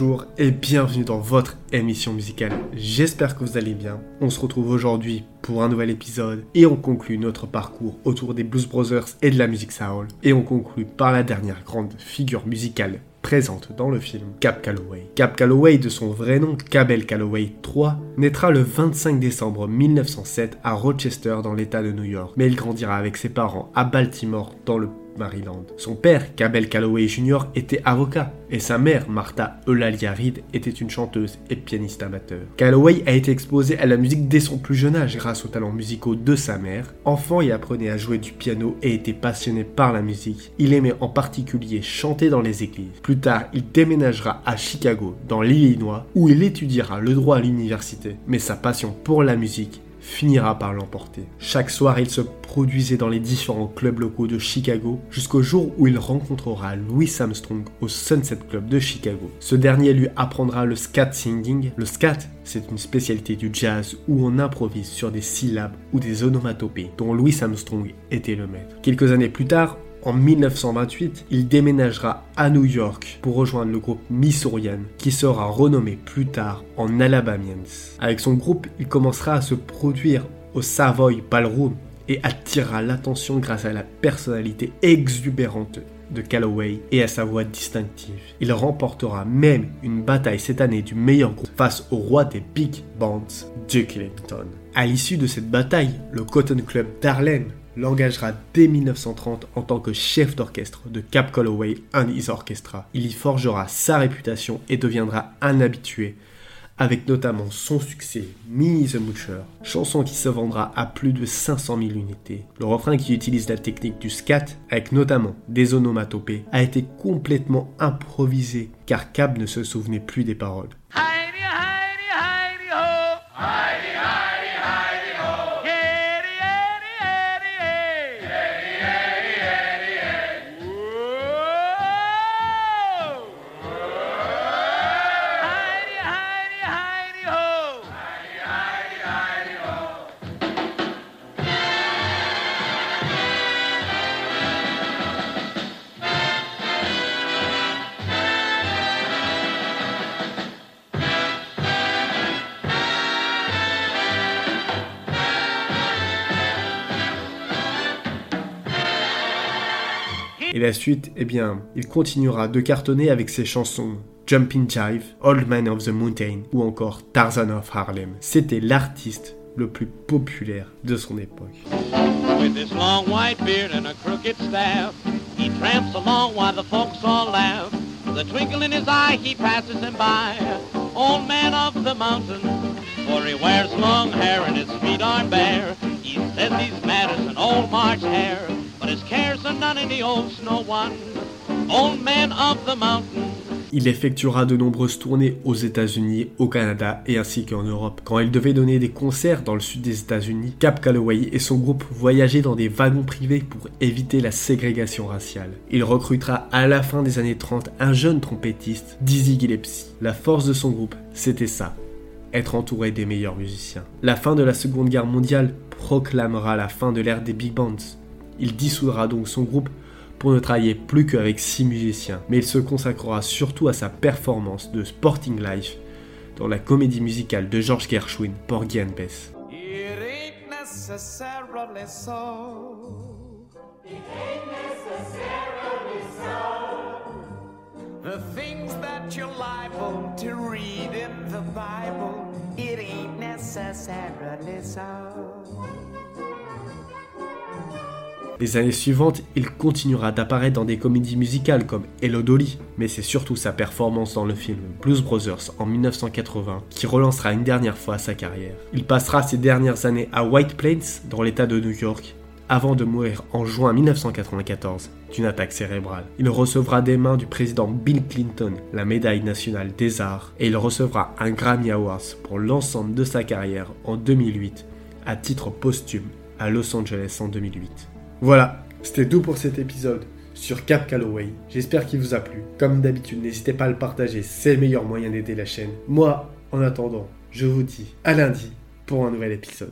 Bonjour et bienvenue dans votre émission musicale. J'espère que vous allez bien. On se retrouve aujourd'hui pour un nouvel épisode et on conclut notre parcours autour des Blues Brothers et de la musique soul. Et on conclut par la dernière grande figure musicale présente dans le film, Cap Calloway. Cap Calloway, de son vrai nom Cabell Calloway III, naîtra le 25 décembre 1907 à Rochester dans l'État de New York, mais il grandira avec ses parents à Baltimore dans le Maryland. Son père, Cabell Calloway Jr., était avocat et sa mère, Martha Eulalia Reid, était une chanteuse et pianiste amateur. Calloway a été exposé à la musique dès son plus jeune âge grâce aux talents musicaux de sa mère. Enfant, il apprenait à jouer du piano et était passionné par la musique. Il aimait en particulier chanter dans les églises. Plus tard, il déménagera à Chicago, dans l'Illinois, où il étudiera le droit à l'université. Mais sa passion pour la musique finira par l'emporter. Chaque soir, il se produisait dans les différents clubs locaux de Chicago jusqu'au jour où il rencontrera Louis Armstrong au Sunset Club de Chicago. Ce dernier lui apprendra le scat singing. Le scat, c'est une spécialité du jazz où on improvise sur des syllabes ou des onomatopées dont Louis Armstrong était le maître. Quelques années plus tard, en 1928, il déménagera à New York pour rejoindre le groupe Missourian, qui sera renommé plus tard en Alabamians. Avec son groupe, il commencera à se produire au Savoy Ballroom et attirera l'attention grâce à la personnalité exubérante de Calloway et à sa voix distinctive. Il remportera même une bataille cette année du meilleur groupe face au roi des big bands, Duke Ellington. À l'issue de cette bataille, le Cotton Club d'Harlem l'engagera dès 1930 en tant que chef d'orchestre de Cap Calloway and His Orchestra. Il y forgera sa réputation et deviendra un habitué, avec notamment son succès Minnie the Moocher, chanson qui se vendra à plus de 500 000 unités. Le refrain qui utilise la technique du scat, avec notamment des onomatopées, a été complètement improvisé car Cap ne se souvenait plus des paroles. Et la suite, eh bien, il continuera de cartonner avec ses chansons Jumping Jive, Old Man of the Mountain ou encore Tarzan of Harlem. C'était l'artiste le plus populaire de son époque. With his long white beard and a crooked staff, he tramps along while the folks all laugh. The twinkle in his eye, he passes them by. Old man of the mountain, for he wears long hair and his feet aren't bare. He says he's mad as an old March hare. Il effectuera de nombreuses tournées aux États-Unis, au Canada et ainsi qu'en Europe. Quand il devait donner des concerts dans le sud des États-Unis, Cap Calloway et son groupe voyageaient dans des wagons privés pour éviter la ségrégation raciale. Il recrutera à la fin des années 30 un jeune trompettiste, Dizzy Gillespie. La force de son groupe, c'était ça, être entouré des meilleurs musiciens. La fin de la Seconde Guerre mondiale proclamera la fin de l'ère des big bands. Il dissoudra donc son groupe pour ne travailler plus qu'avec six musiciens, mais il se consacrera surtout à sa performance de Sporting Life dans la comédie musicale de George Gershwin, Porgy and Bess. Les années suivantes, il continuera d'apparaître dans des comédies musicales comme Hello Dolly, mais c'est surtout sa performance dans le film Blues Brothers en 1980 qui relancera une dernière fois sa carrière. Il passera ses dernières années à White Plains, dans l'état de New York, avant de mourir en juin 1994 d'une attaque cérébrale. Il recevra des mains du président Bill Clinton la médaille nationale des arts et il recevra un Grammy Awards pour l'ensemble de sa carrière en 2008 à titre posthume à Los Angeles en 2008. Voilà, c'était tout pour cet épisode sur Cap Calloway. J'espère qu'il vous a plu. Comme d'habitude, n'hésitez pas à le partager, c'est le meilleur moyen d'aider la chaîne. Moi, en attendant, je vous dis à lundi pour un nouvel épisode.